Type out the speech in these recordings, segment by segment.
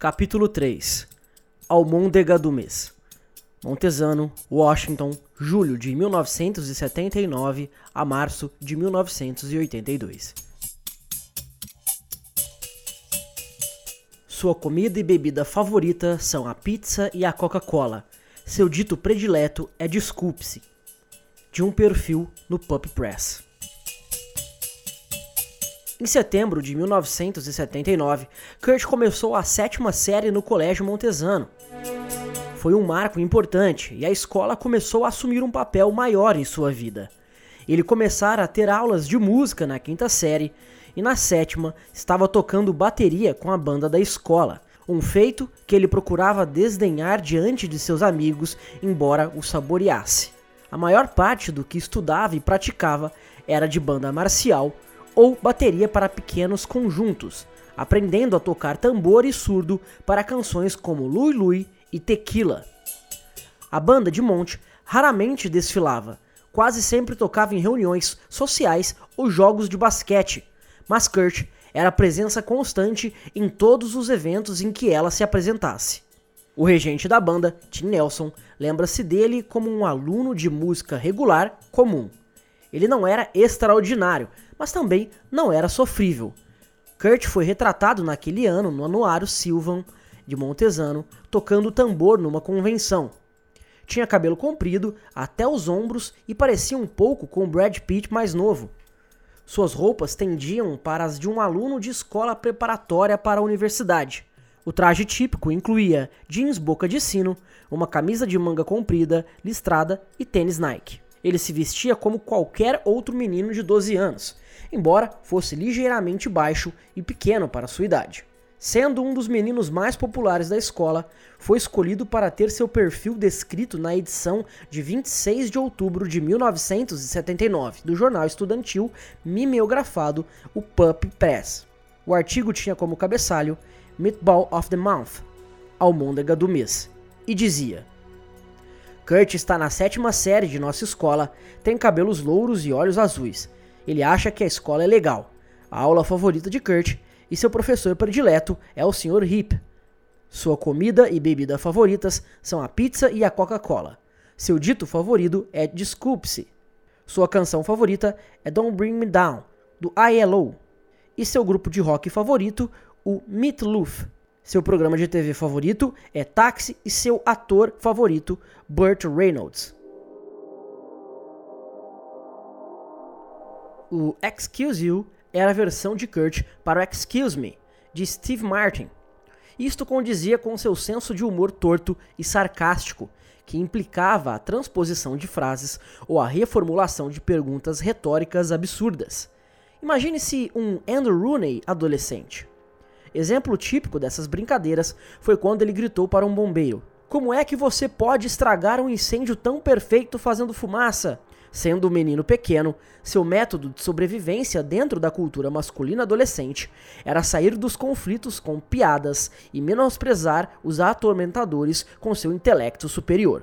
Capítulo 3 Almôndega do Mês Montesano, Washington, julho de 1979 a março de 1982. Sua comida e bebida favorita são a pizza e a Coca-Cola. Seu dito predileto é desculpe-se. De um perfil no Pup Press. Em setembro de 1979, Kurt começou a sétima série no Colégio Montesano. Foi um marco importante e a escola começou a assumir um papel maior em sua vida. Ele começara a ter aulas de música na quinta série e na sétima estava tocando bateria com a banda da escola, um feito que ele procurava desdenhar diante de seus amigos, embora o saboreasse. A maior parte do que estudava e praticava era de banda marcial ou bateria para pequenos conjuntos, aprendendo a tocar tambor e surdo para canções como Lui Lui e Tequila. A banda de Monte raramente desfilava, quase sempre tocava em reuniões sociais ou jogos de basquete, mas Kurt era presença constante em todos os eventos em que ela se apresentasse. O regente da banda, Tim Nelson, lembra-se dele como um aluno de música regular comum. Ele não era extraordinário, mas também não era sofrível. Kurt foi retratado naquele ano no Anuário Silvan de Montesano, tocando tambor numa convenção. Tinha cabelo comprido até os ombros e parecia um pouco com Brad Pitt mais novo. Suas roupas tendiam para as de um aluno de escola preparatória para a universidade. O traje típico incluía jeans boca de sino, uma camisa de manga comprida, listrada e tênis Nike. Ele se vestia como qualquer outro menino de 12 anos, embora fosse ligeiramente baixo e pequeno para sua idade. Sendo um dos meninos mais populares da escola, foi escolhido para ter seu perfil descrito na edição de 26 de outubro de 1979 do jornal estudantil mimeografado o Pup Press. O artigo tinha como cabeçalho Meatball of the Month, almôndega do mês, e dizia: Kurt está na sétima série de nossa escola, tem cabelos louros e olhos azuis. Ele acha que a escola é legal. A aula favorita de Kurt e seu professor predileto é o Sr. Hip. Sua comida e bebida favoritas são a pizza e a Coca-Cola. Seu dito favorito é Desculpe-se. Sua canção favorita é Don't Bring Me Down, do ILO. E seu grupo de rock favorito, o Meatloaf. Seu programa de TV favorito é Táxi e seu ator favorito, Burt Reynolds. O Excuse You era a versão de Kurt para o Excuse Me, de Steve Martin. Isto condizia com seu senso de humor torto e sarcástico, que implicava a transposição de frases ou a reformulação de perguntas retóricas absurdas. Imagine-se um Andrew Rooney adolescente. Exemplo típico dessas brincadeiras foi quando ele gritou para um bombeiro: Como é que você pode estragar um incêndio tão perfeito fazendo fumaça? Sendo um menino pequeno, seu método de sobrevivência dentro da cultura masculina adolescente era sair dos conflitos com piadas e menosprezar os atormentadores com seu intelecto superior.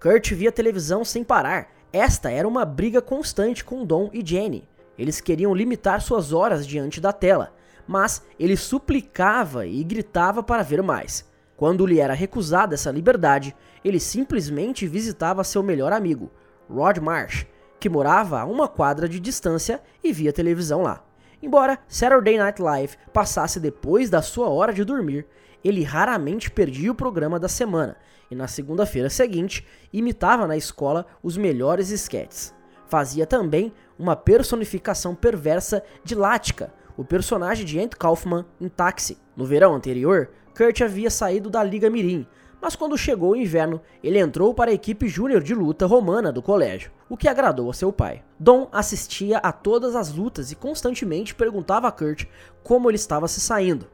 Kurt via televisão sem parar. Esta era uma briga constante com Don e Jenny. Eles queriam limitar suas horas diante da tela, mas ele suplicava e gritava para ver mais. Quando lhe era recusada essa liberdade, ele simplesmente visitava seu melhor amigo, Rod Marsh, que morava a uma quadra de distância e via televisão lá. Embora Saturday Night Live passasse depois da sua hora de dormir, ele raramente perdia o programa da semana e na segunda-feira seguinte imitava na escola os melhores esquetes. Fazia também uma personificação perversa de Latka, o personagem de Ant Kaufman em Táxi. No verão anterior, Kurt havia saído da Liga Mirim, mas quando chegou o inverno, ele entrou para a equipe júnior de luta romana do colégio, o que agradou a seu pai. Dom assistia a todas as lutas e constantemente perguntava a Kurt como ele estava se saindo.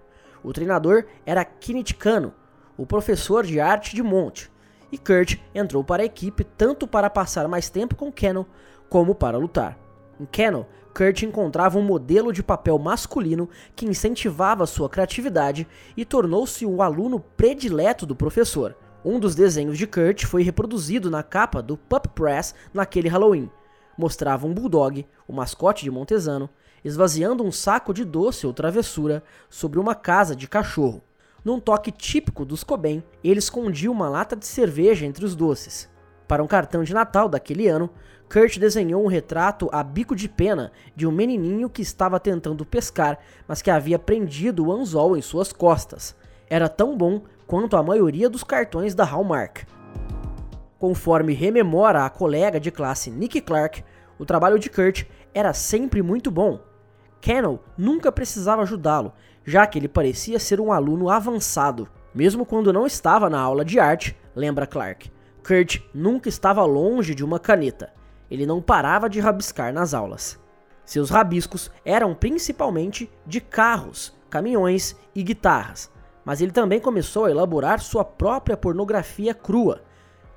O treinador era Kenneth Cano, o professor de arte de Monte, e Kurt entrou para a equipe tanto para passar mais tempo com Cannon como para lutar. Em Cannon, Kurt encontrava um modelo de papel masculino que incentivava sua criatividade e tornou-se o aluno predileto do professor. Um dos desenhos de Kurt foi reproduzido na capa do Pup Press naquele Halloween. Mostrava um bulldog, o mascote de Montesano, esvaziando um saco de doce ou travessura sobre uma casa de cachorro. Num toque típico dos Cobain, ele escondia uma lata de cerveja entre os doces. Para um cartão de Natal daquele ano, Kurt desenhou um retrato a bico de pena de um menininho que estava tentando pescar, mas que havia prendido o anzol em suas costas. Era tão bom quanto a maioria dos cartões da Hallmark. Conforme rememora a colega de classe Nick Clark, o trabalho de Kurt era sempre muito bom. Cannell nunca precisava ajudá-lo, já que ele parecia ser um aluno avançado. Mesmo quando não estava na aula de arte, lembra Clark, Kurt nunca estava longe de uma caneta. Ele não parava de rabiscar nas aulas. Seus rabiscos eram principalmente de carros, caminhões e guitarras, mas ele também começou a elaborar sua própria pornografia crua.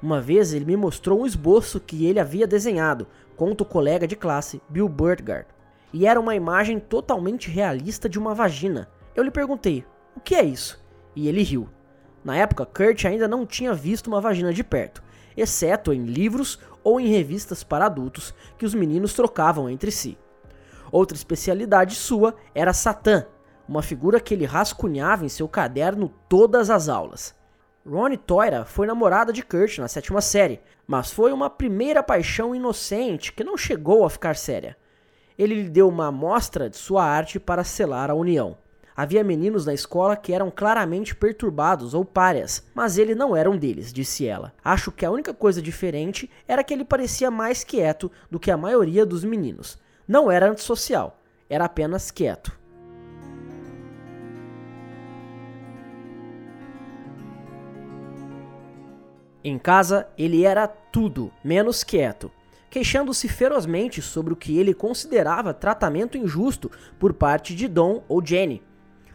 Uma vez ele me mostrou um esboço que ele havia desenhado, conta o colega de classe Bill Burtgard, e era uma imagem totalmente realista de uma vagina. Eu lhe perguntei: "O que é isso?" E ele riu. Na época, Kurt ainda não tinha visto uma vagina de perto, exceto em livros ou em revistas para adultos que os meninos trocavam entre si. Outra especialidade sua era Satã, uma figura que ele rascunhava em seu caderno todas as aulas. Ronnie Toira foi namorada de Kurt na sétima série, mas foi uma primeira paixão inocente que não chegou a ficar séria. Ele lhe deu uma amostra de sua arte para selar a união. Havia meninos na escola que eram claramente perturbados ou párias, mas ele não era um deles, disse ela. Acho que a única coisa diferente era que ele parecia mais quieto do que a maioria dos meninos. Não era antissocial, era apenas quieto. Em casa, ele era tudo menos quieto, queixando-se ferozmente sobre o que ele considerava tratamento injusto por parte de Don ou Jenny.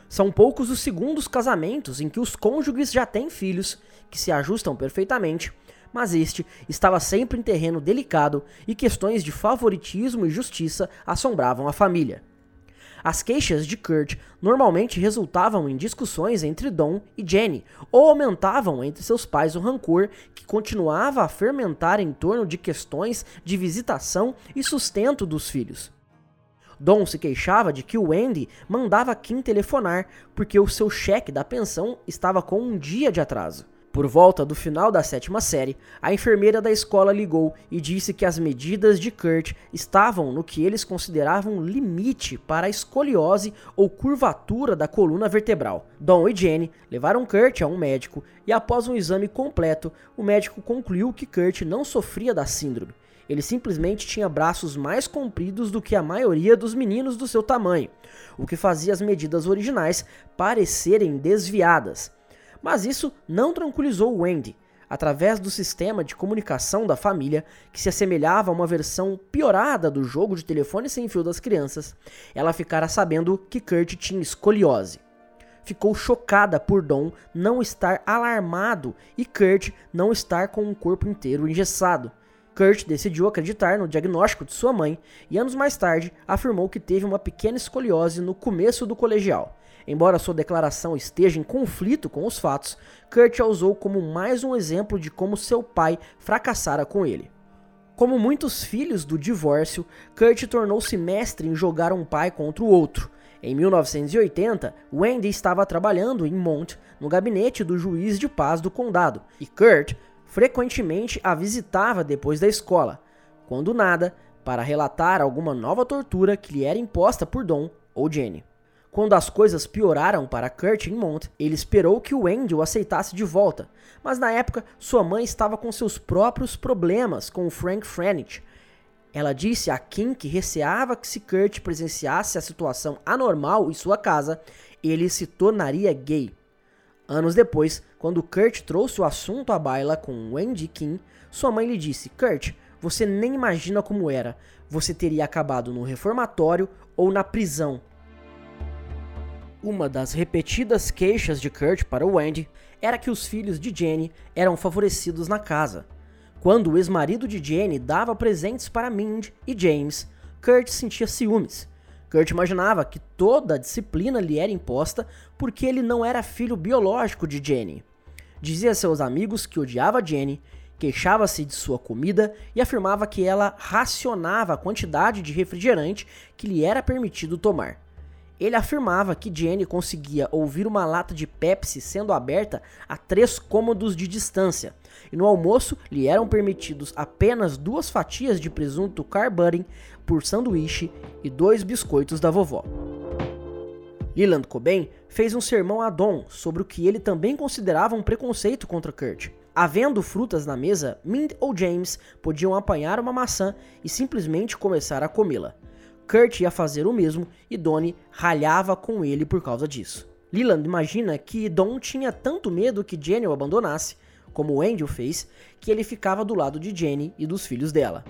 São poucos os segundos casamentos em que os cônjuges já têm filhos, que se ajustam perfeitamente, mas este estava sempre em terreno delicado e questões de favoritismo e justiça assombravam a família. As queixas de Kurt normalmente resultavam em discussões entre Don e Jenny, ou aumentavam entre seus pais o rancor que continuava a fermentar em torno de questões de visitação e sustento dos filhos. Don se queixava de que o Andy mandava Kim telefonar porque o seu cheque da pensão estava com um dia de atraso. Por volta do final da sétima série, a enfermeira da escola ligou e disse que as medidas de Kurt estavam no que eles consideravam limite para a escoliose ou curvatura da coluna vertebral. Don e Jenny levaram Kurt a um médico e, após um exame completo, o médico concluiu que Kurt não sofria da síndrome. Ele simplesmente tinha braços mais compridos do que a maioria dos meninos do seu tamanho, o que fazia as medidas originais parecerem desviadas. Mas isso não tranquilizou Wendy. Através do sistema de comunicação da família, que se assemelhava a uma versão piorada do jogo de telefone sem fio das crianças, ela ficara sabendo que Kurt tinha escoliose. Ficou chocada por Dom não estar alarmado e Kurt não estar com o corpo inteiro engessado. Kurt decidiu acreditar no diagnóstico de sua mãe e anos mais tarde afirmou que teve uma pequena escoliose no começo do colegial. Embora sua declaração esteja em conflito com os fatos, Kurt a usou como mais um exemplo de como seu pai fracassara com ele. Como muitos filhos do divórcio, Kurt tornou-se mestre em jogar um pai contra o outro. Em 1980, Wendy estava trabalhando em Mont, no gabinete do juiz de paz do condado, e Kurt frequentemente a visitava depois da escola, quando nada, para relatar alguma nova tortura que lhe era imposta por Don ou Jenny. Quando as coisas pioraram para Kurt em Mont, ele esperou que o Andy o aceitasse de volta, mas na época sua mãe estava com seus próprios problemas com o Frank Franich. Ela disse a Kim que receava que se Kurt presenciasse a situação anormal em sua casa, ele se tornaria gay. Anos depois, quando Kurt trouxe o assunto à baila com Wendy Kim, sua mãe lhe disse: Kurt, você nem imagina como era. Você teria acabado no reformatório ou na prisão. Uma das repetidas queixas de Kurt para Wendy era que os filhos de Jenny eram favorecidos na casa. Quando o ex-marido de Jenny dava presentes para Mind e James, Kurt sentia ciúmes. Kurt imaginava que toda a disciplina lhe era imposta porque ele não era filho biológico de Jenny. Dizia a seus amigos que odiava Jenny, queixava-se de sua comida e afirmava que ela racionava a quantidade de refrigerante que lhe era permitido tomar. Ele afirmava que Jenny conseguia ouvir uma lata de Pepsi sendo aberta a três cômodos de distância, e no almoço lhe eram permitidos apenas duas fatias de presunto carbudding por sanduíche e dois biscoitos da vovó. Leland Cobain fez um sermão a Don sobre o que ele também considerava um preconceito contra Kurt. Havendo frutas na mesa, Mind ou James podiam apanhar uma maçã e simplesmente começar a comê-la. Kurt ia fazer o mesmo e Donnie ralhava com ele por causa disso. Leland imagina que Don tinha tanto medo que Jenny o abandonasse, como Angel fez, que ele ficava do lado de Jenny e dos filhos dela.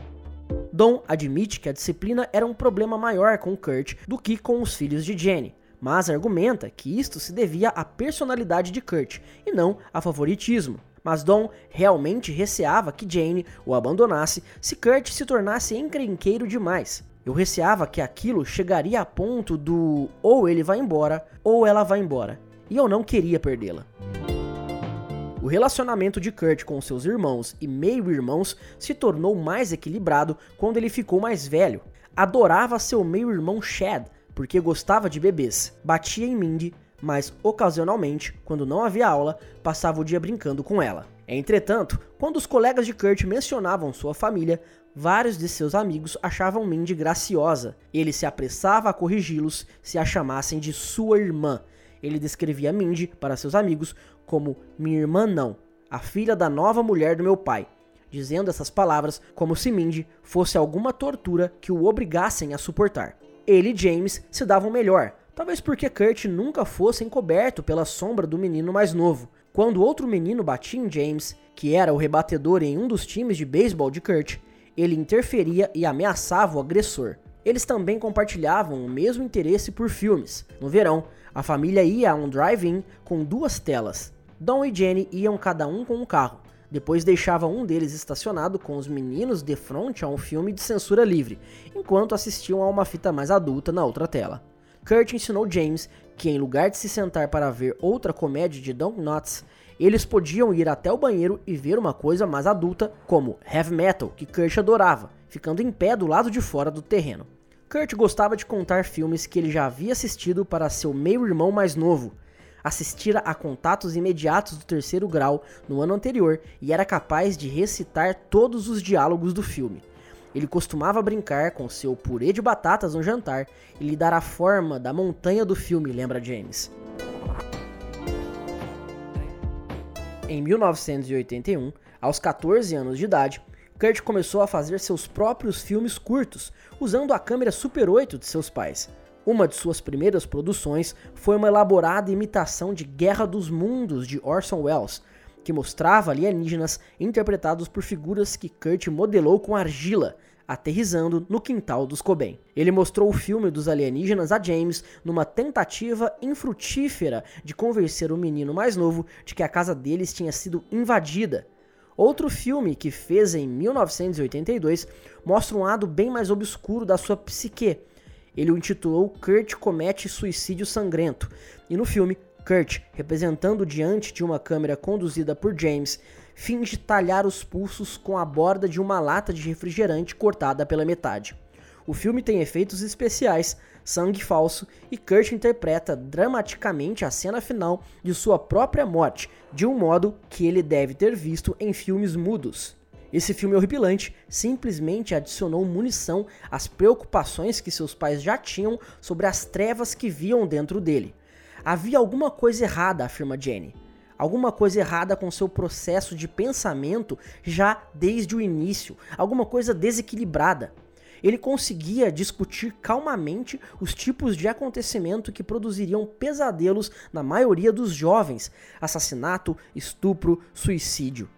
Don admite que a disciplina era um problema maior com Kurt do que com os filhos de Jenny, mas argumenta que isto se devia à personalidade de Kurt e não a favoritismo. Mas Don realmente receava que Jane o abandonasse se Kurt se tornasse encrenqueiro demais. Eu receava que aquilo chegaria a ponto do ou ele vai embora ou ela vai embora, e eu não queria perdê-la. O relacionamento de Kurt com seus irmãos e meio-irmãos se tornou mais equilibrado quando ele ficou mais velho. Adorava seu meio-irmão Chad, porque gostava de bebês, batia em Mindy, mas ocasionalmente, quando não havia aula, passava o dia brincando com ela. Entretanto, quando os colegas de Kurt mencionavam sua família, vários de seus amigos achavam Mindy graciosa. Ele se apressava a corrigi-los se a chamassem de sua irmã. Ele descrevia Mindy para seus amigos como minha irmã não, a filha da nova mulher do meu pai, dizendo essas palavras como se Mindy fosse alguma tortura que o obrigassem a suportar. Ele e James se davam melhor, talvez porque Kurt nunca fosse encoberto pela sombra do menino mais novo. Quando outro menino batia em James, que era o rebatedor em um dos times de beisebol de Kurt, ele interferia e ameaçava o agressor. Eles também compartilhavam o mesmo interesse por filmes. No verão, a família ia a um drive-in com duas telas. Don e Jenny iam cada um com um carro. Depois deixava um deles estacionado com os meninos de frente a um filme de censura livre, enquanto assistiam a uma fita mais adulta na outra tela. Kurt ensinou James que, em lugar de se sentar para ver outra comédia de Don Knotts, eles podiam ir até o banheiro e ver uma coisa mais adulta, como heavy metal, que Kurt adorava, ficando em pé do lado de fora do terreno. Kurt gostava de contar filmes que ele já havia assistido para seu meio-irmão mais novo. Assistira a contatos imediatos do terceiro grau no ano anterior e era capaz de recitar todos os diálogos do filme. Ele costumava brincar com seu purê de batatas no jantar e lhe dar a forma da montanha do filme, lembra James. Em 1981, aos 14 anos de idade, Kurt começou a fazer seus próprios filmes curtos, usando a câmera Super 8 de seus pais. Uma de suas primeiras produções foi uma elaborada imitação de Guerra dos Mundos de Orson Welles, que mostrava alienígenas interpretados por figuras que Kurt modelou com argila, aterrizando no quintal dos Cobain. Ele mostrou o filme dos alienígenas a James numa tentativa infrutífera de convencer o menino mais novo de que a casa deles tinha sido invadida. Outro filme que fez em 1982 mostra um lado bem mais obscuro da sua psique. Ele o intitulou Kurt Comete Suicídio Sangrento, e no filme, Kurt, representando diante de uma câmera conduzida por James, finge talhar os pulsos com a borda de uma lata de refrigerante cortada pela metade. O filme tem efeitos especiais, sangue falso e Kurt interpreta dramaticamente a cena final de sua própria morte, de um modo que ele deve ter visto em filmes mudos. Esse filme horripilante simplesmente adicionou munição às preocupações que seus pais já tinham sobre as trevas que viam dentro dele. Havia alguma coisa errada, afirma Jenny alguma coisa errada com seu processo de pensamento já desde o início, alguma coisa desequilibrada. Ele conseguia discutir calmamente os tipos de acontecimento que produziriam pesadelos na maioria dos jovens: assassinato, estupro, suicídio.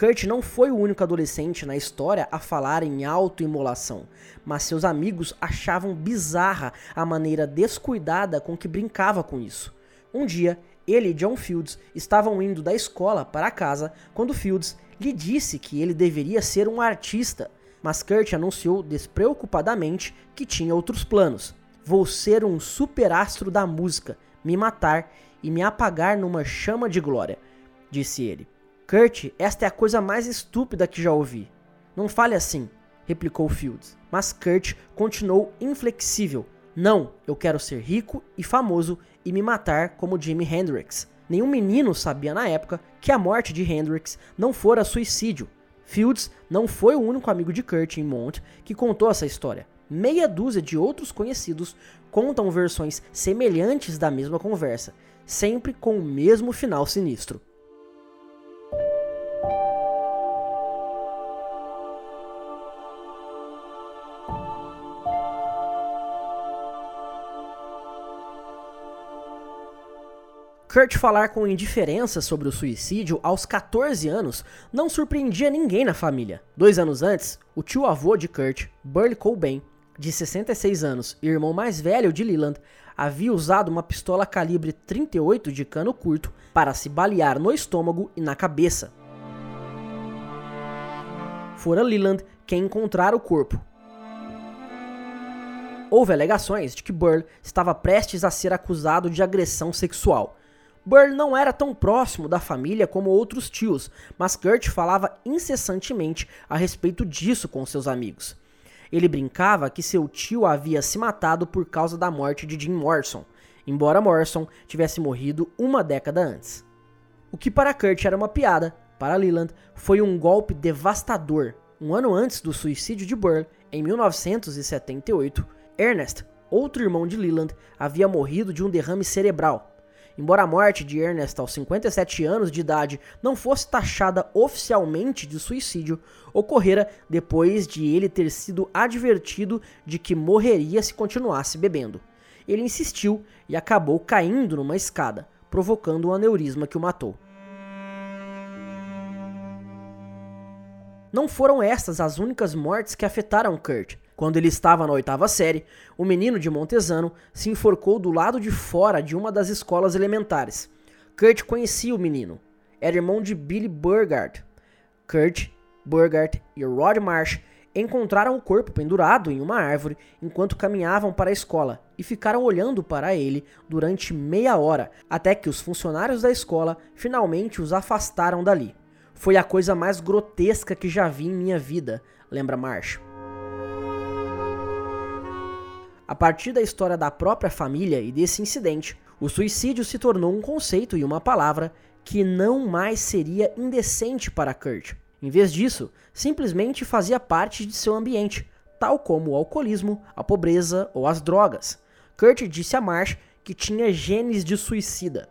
Kurt não foi o único adolescente na história a falar em autoimolação, mas seus amigos achavam bizarra a maneira descuidada com que brincava com isso. Um dia, ele e John Fields estavam indo da escola para casa quando Fields lhe disse que ele deveria ser um artista, mas Kurt anunciou despreocupadamente que tinha outros planos. Vou ser um superastro da música, me matar e me apagar numa chama de glória, disse ele. Kurt, esta é a coisa mais estúpida que já ouvi. Não fale assim, replicou Fields. Mas Kurt continuou inflexível, Não, eu quero ser rico e famoso e me matar como Jimi Hendrix. Nenhum menino sabia na época que a morte de Hendrix não fora suicídio. Fields não foi o único amigo de Kurt em Mont que contou essa história. Meia dúzia de outros conhecidos contam versões semelhantes da mesma conversa, sempre com o mesmo final sinistro. Kurt falar com indiferença sobre o suicídio aos 14 anos não surpreendia ninguém na família. Dois anos antes, o tio-avô de Kurt, Burley Cobain, de 66 anos e irmão mais velho de Leland, havia usado uma pistola calibre 38 de cano curto para se balear no estômago e na cabeça. Fora Leland quem encontrara o corpo. Houve alegações de que Burl estava prestes a ser acusado de agressão sexual, Burr não era tão próximo da família como outros tios, mas Kurt falava incessantemente a respeito disso com seus amigos. Ele brincava que seu tio havia se matado por causa da morte de Jim Morrison, embora Morrison tivesse morrido uma década antes. O que para Kurt era uma piada, para Leland foi um golpe devastador. Um ano antes do suicídio de Burr, em 1978, Ernest, outro irmão de Leland, havia morrido de um derrame cerebral, Embora a morte de Ernest aos 57 anos de idade não fosse taxada oficialmente de suicídio, ocorrera depois de ele ter sido advertido de que morreria se continuasse bebendo. Ele insistiu e acabou caindo numa escada, provocando um aneurisma que o matou. Não foram estas as únicas mortes que afetaram Kurt. Quando ele estava na oitava série, o menino de Montesano se enforcou do lado de fora de uma das escolas elementares. Kurt conhecia o menino. Era irmão de Billy Burgard. Kurt, Burgard e Rod Marsh encontraram o corpo pendurado em uma árvore enquanto caminhavam para a escola e ficaram olhando para ele durante meia hora, até que os funcionários da escola finalmente os afastaram dali. Foi a coisa mais grotesca que já vi em minha vida, lembra Marsh. A partir da história da própria família e desse incidente, o suicídio se tornou um conceito e uma palavra que não mais seria indecente para Kurt. Em vez disso, simplesmente fazia parte de seu ambiente, tal como o alcoolismo, a pobreza ou as drogas. Kurt disse a Marsh que tinha genes de suicida.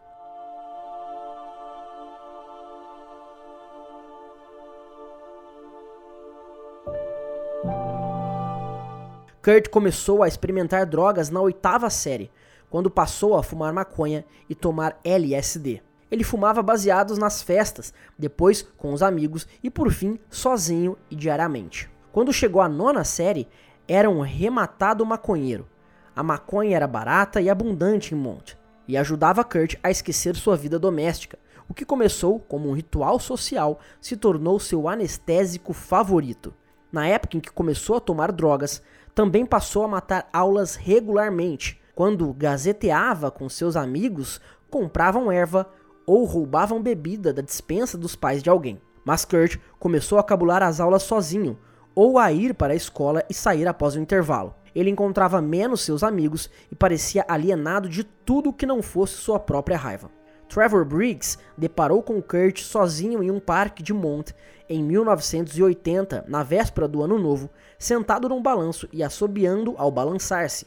Kurt começou a experimentar drogas na oitava série, quando passou a fumar maconha e tomar LSD. Ele fumava baseados nas festas, depois com os amigos e por fim sozinho e diariamente. Quando chegou à nona série, era um rematado maconheiro. A maconha era barata e abundante em Mont e ajudava Kurt a esquecer sua vida doméstica. O que começou como um ritual social se tornou seu anestésico favorito. Na época em que começou a tomar drogas, também passou a matar aulas regularmente. Quando gazeteava com seus amigos, compravam erva ou roubavam bebida da dispensa dos pais de alguém. Mas Kurt começou a cabular as aulas sozinho, ou a ir para a escola e sair após o intervalo. Ele encontrava menos seus amigos e parecia alienado de tudo que não fosse sua própria raiva. Trevor Briggs deparou com Kurt sozinho em um parque de Mont em 1980, na véspera do ano novo, sentado num balanço e assobiando ao balançar-se.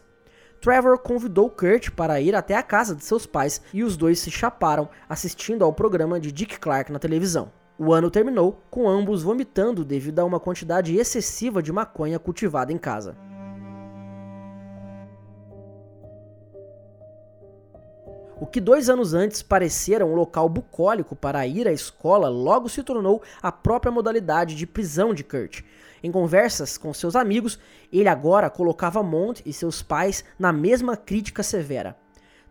Trevor convidou Kurt para ir até a casa de seus pais e os dois se chaparam assistindo ao programa de Dick Clark na televisão. O ano terminou com ambos vomitando devido a uma quantidade excessiva de maconha cultivada em casa. O que dois anos antes parecera um local bucólico para ir à escola logo se tornou a própria modalidade de prisão de Kurt. Em conversas com seus amigos, ele agora colocava Mont e seus pais na mesma crítica severa.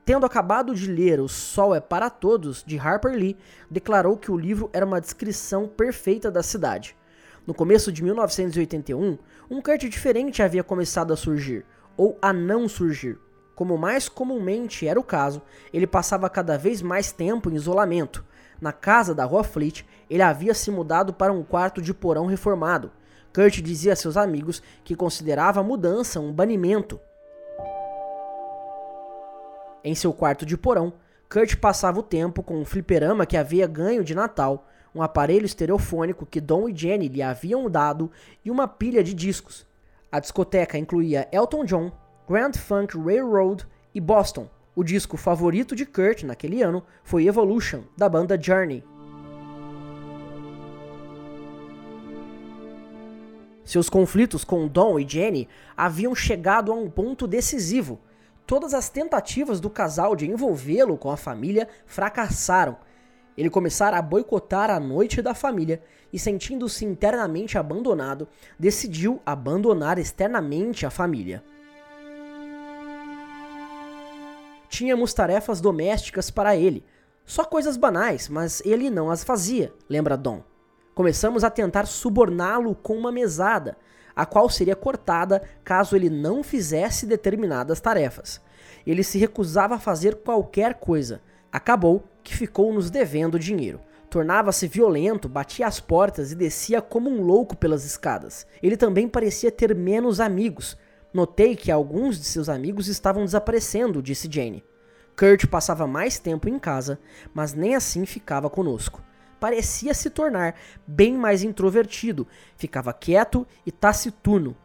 Tendo acabado de ler O Sol é para Todos, de Harper Lee, declarou que o livro era uma descrição perfeita da cidade. No começo de 1981, um Kurt diferente havia começado a surgir, ou a não surgir. Como mais comumente era o caso, ele passava cada vez mais tempo em isolamento. Na casa da Rua Fleet, ele havia se mudado para um quarto de porão reformado. Kurt dizia a seus amigos que considerava a mudança um banimento. Em seu quarto de porão, Kurt passava o tempo com um fliperama que havia ganho de Natal, um aparelho estereofônico que Don e Jenny lhe haviam dado e uma pilha de discos. A discoteca incluía Elton John, Grand Funk Railroad e Boston. O disco favorito de Kurt naquele ano foi Evolution, da banda Journey. Seus conflitos com Don e Jenny haviam chegado a um ponto decisivo. Todas as tentativas do casal de envolvê-lo com a família fracassaram. Ele começara a boicotar a noite da família e, sentindo-se internamente abandonado, decidiu abandonar externamente a família. Tínhamos tarefas domésticas para ele, só coisas banais, mas ele não as fazia, lembra Dom. Começamos a tentar suborná-lo com uma mesada, a qual seria cortada caso ele não fizesse determinadas tarefas. Ele se recusava a fazer qualquer coisa. Acabou que ficou nos devendo dinheiro. Tornava-se violento, batia as portas e descia como um louco pelas escadas. Ele também parecia ter menos amigos. Notei que alguns de seus amigos estavam desaparecendo, disse Jane. Kurt passava mais tempo em casa, mas nem assim ficava conosco parecia se tornar bem mais introvertido, ficava quieto e taciturno.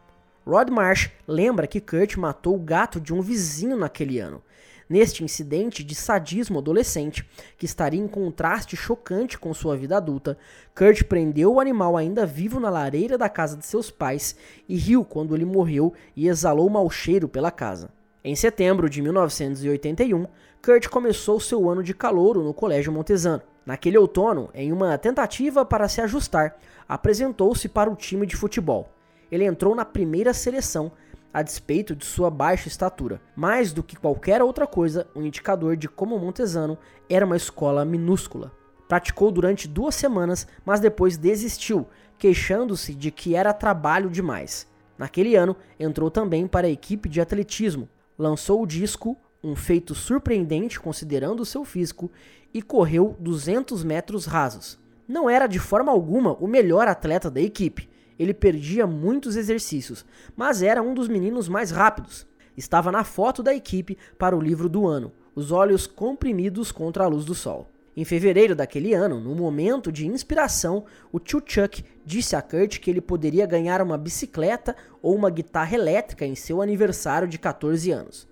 Rod Marsh lembra que Kurt matou o gato de um vizinho naquele ano. Neste incidente de sadismo adolescente, que estaria em contraste chocante com sua vida adulta, Kurt prendeu o animal ainda vivo na lareira da casa de seus pais e riu quando ele morreu e exalou mau cheiro pela casa. Em setembro de 1981, Kurt começou seu ano de calouro no Colégio Montesano. Naquele outono, em uma tentativa para se ajustar, apresentou-se para o time de futebol. Ele entrou na primeira seleção, a despeito de sua baixa estatura. Mais do que qualquer outra coisa, um indicador de como Montesano era uma escola minúscula. Praticou durante duas semanas, mas depois desistiu, queixando-se de que era trabalho demais. Naquele ano, entrou também para a equipe de atletismo. Lançou o disco um feito surpreendente considerando o seu físico, e correu 200 metros rasos. Não era de forma alguma o melhor atleta da equipe. Ele perdia muitos exercícios, mas era um dos meninos mais rápidos. Estava na foto da equipe para o livro do ano, os olhos comprimidos contra a luz do sol. Em fevereiro daquele ano, no momento de inspiração, o tio Chuck disse a Kurt que ele poderia ganhar uma bicicleta ou uma guitarra elétrica em seu aniversário de 14 anos.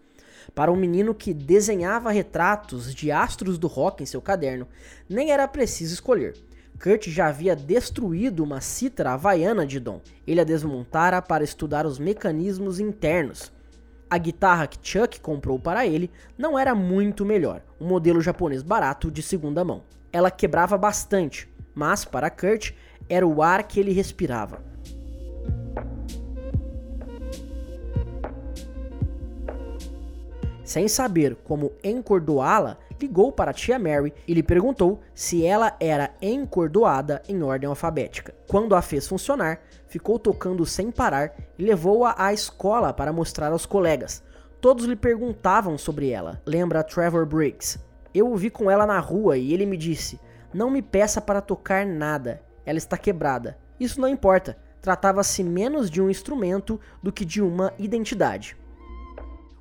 Para um menino que desenhava retratos de astros do rock em seu caderno, nem era preciso escolher. Kurt já havia destruído uma cítara havaiana de Dom. Ele a desmontara para estudar os mecanismos internos. A guitarra que Chuck comprou para ele não era muito melhor, um modelo japonês barato de segunda mão. Ela quebrava bastante, mas para Kurt era o ar que ele respirava. Sem saber como encordoá-la, ligou para a tia Mary e lhe perguntou se ela era encordoada em ordem alfabética. Quando a fez funcionar, ficou tocando sem parar e levou-a à escola para mostrar aos colegas. Todos lhe perguntavam sobre ela, lembra Trevor Briggs. Eu o vi com ela na rua e ele me disse: Não me peça para tocar nada, ela está quebrada. Isso não importa, tratava-se menos de um instrumento do que de uma identidade.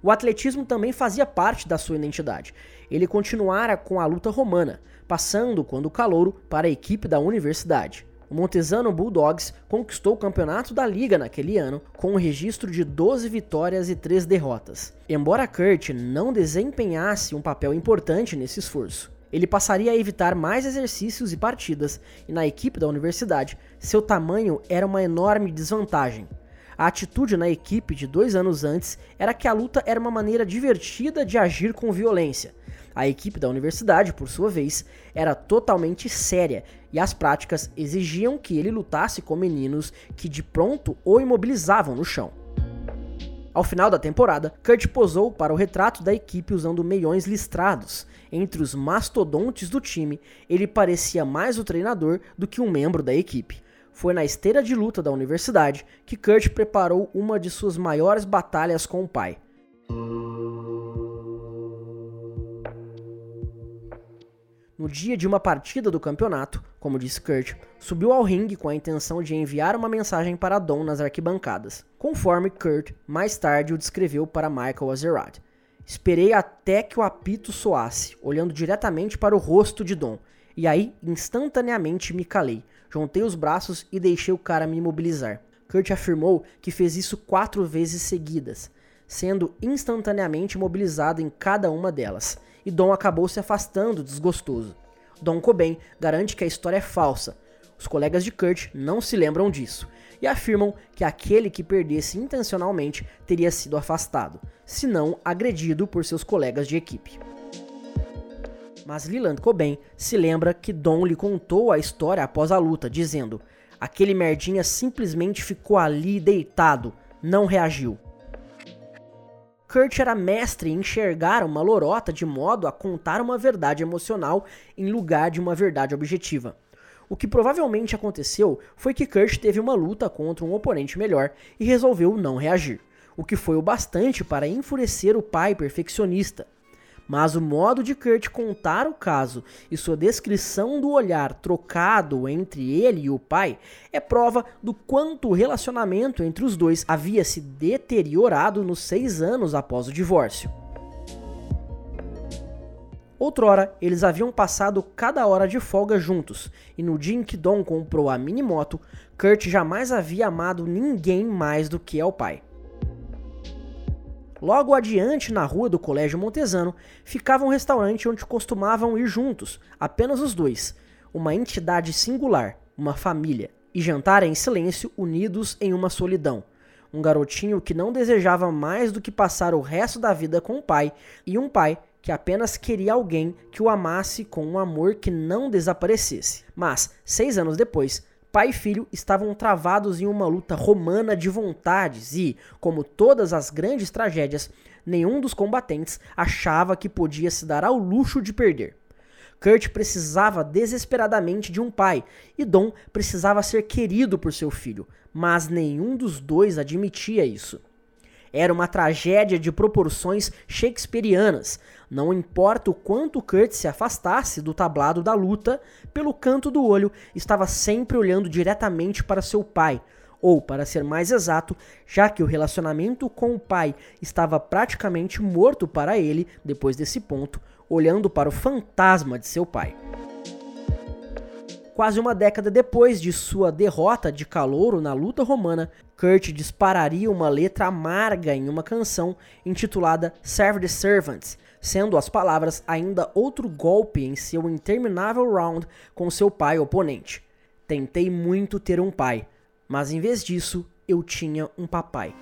O atletismo também fazia parte da sua identidade. Ele continuara com a luta romana, passando, quando calouro, para a equipe da universidade. O Montesano Bulldogs conquistou o campeonato da liga naquele ano, com um registro de 12 vitórias e 3 derrotas. Embora Kurt não desempenhasse um papel importante nesse esforço, ele passaria a evitar mais exercícios e partidas, e na equipe da universidade, seu tamanho era uma enorme desvantagem. A atitude na equipe de dois anos antes era que a luta era uma maneira divertida de agir com violência. A equipe da universidade, por sua vez, era totalmente séria e as práticas exigiam que ele lutasse com meninos que de pronto o imobilizavam no chão. Ao final da temporada, Kurt posou para o retrato da equipe usando meiões listrados. Entre os mastodontes do time, ele parecia mais o treinador do que um membro da equipe. Foi na esteira de luta da universidade que Kurt preparou uma de suas maiores batalhas com o pai. No dia de uma partida do campeonato, como disse Kurt, subiu ao ringue com a intenção de enviar uma mensagem para Dom nas arquibancadas, conforme Kurt mais tarde o descreveu para Michael Azerrad. Esperei até que o apito soasse, olhando diretamente para o rosto de Dom. E aí, instantaneamente, me calei. Juntei os braços e deixei o cara me imobilizar. Kurt afirmou que fez isso quatro vezes seguidas, sendo instantaneamente imobilizado em cada uma delas. E Dom acabou se afastando desgostoso. Dom Cobain garante que a história é falsa. Os colegas de Kurt não se lembram disso e afirmam que aquele que perdesse intencionalmente teria sido afastado, se não agredido por seus colegas de equipe. Mas Leland Cobain se lembra que Don lhe contou a história após a luta, dizendo: aquele merdinha simplesmente ficou ali deitado, não reagiu. Kurt era mestre em enxergar uma lorota de modo a contar uma verdade emocional em lugar de uma verdade objetiva. O que provavelmente aconteceu foi que Kurt teve uma luta contra um oponente melhor e resolveu não reagir, o que foi o bastante para enfurecer o pai perfeccionista. Mas o modo de Kurt contar o caso e sua descrição do olhar trocado entre ele e o pai é prova do quanto o relacionamento entre os dois havia se deteriorado nos seis anos após o divórcio. Outrora, eles haviam passado cada hora de folga juntos, e no dia em que Dom comprou a mini moto, Kurt jamais havia amado ninguém mais do que ao pai. Logo adiante, na rua do Colégio Montesano, ficava um restaurante onde costumavam ir juntos, apenas os dois, uma entidade singular, uma família, e jantar em silêncio, unidos em uma solidão. Um garotinho que não desejava mais do que passar o resto da vida com o pai, e um pai que apenas queria alguém que o amasse com um amor que não desaparecesse. Mas, seis anos depois, pai e filho estavam travados em uma luta romana de vontades e, como todas as grandes tragédias, nenhum dos combatentes achava que podia se dar ao luxo de perder. Kurt precisava desesperadamente de um pai e Dom precisava ser querido por seu filho, mas nenhum dos dois admitia isso. Era uma tragédia de proporções shakespearianas. Não importa o quanto Kurt se afastasse do tablado da luta, pelo canto do olho estava sempre olhando diretamente para seu pai, ou, para ser mais exato, já que o relacionamento com o pai estava praticamente morto para ele depois desse ponto, olhando para o fantasma de seu pai. Quase uma década depois de sua derrota de calouro na luta romana, Kurt dispararia uma letra amarga em uma canção intitulada Serve the Servants, sendo as palavras ainda outro golpe em seu interminável round com seu pai oponente. Tentei muito ter um pai, mas em vez disso, eu tinha um papai.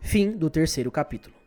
Fim do terceiro capítulo.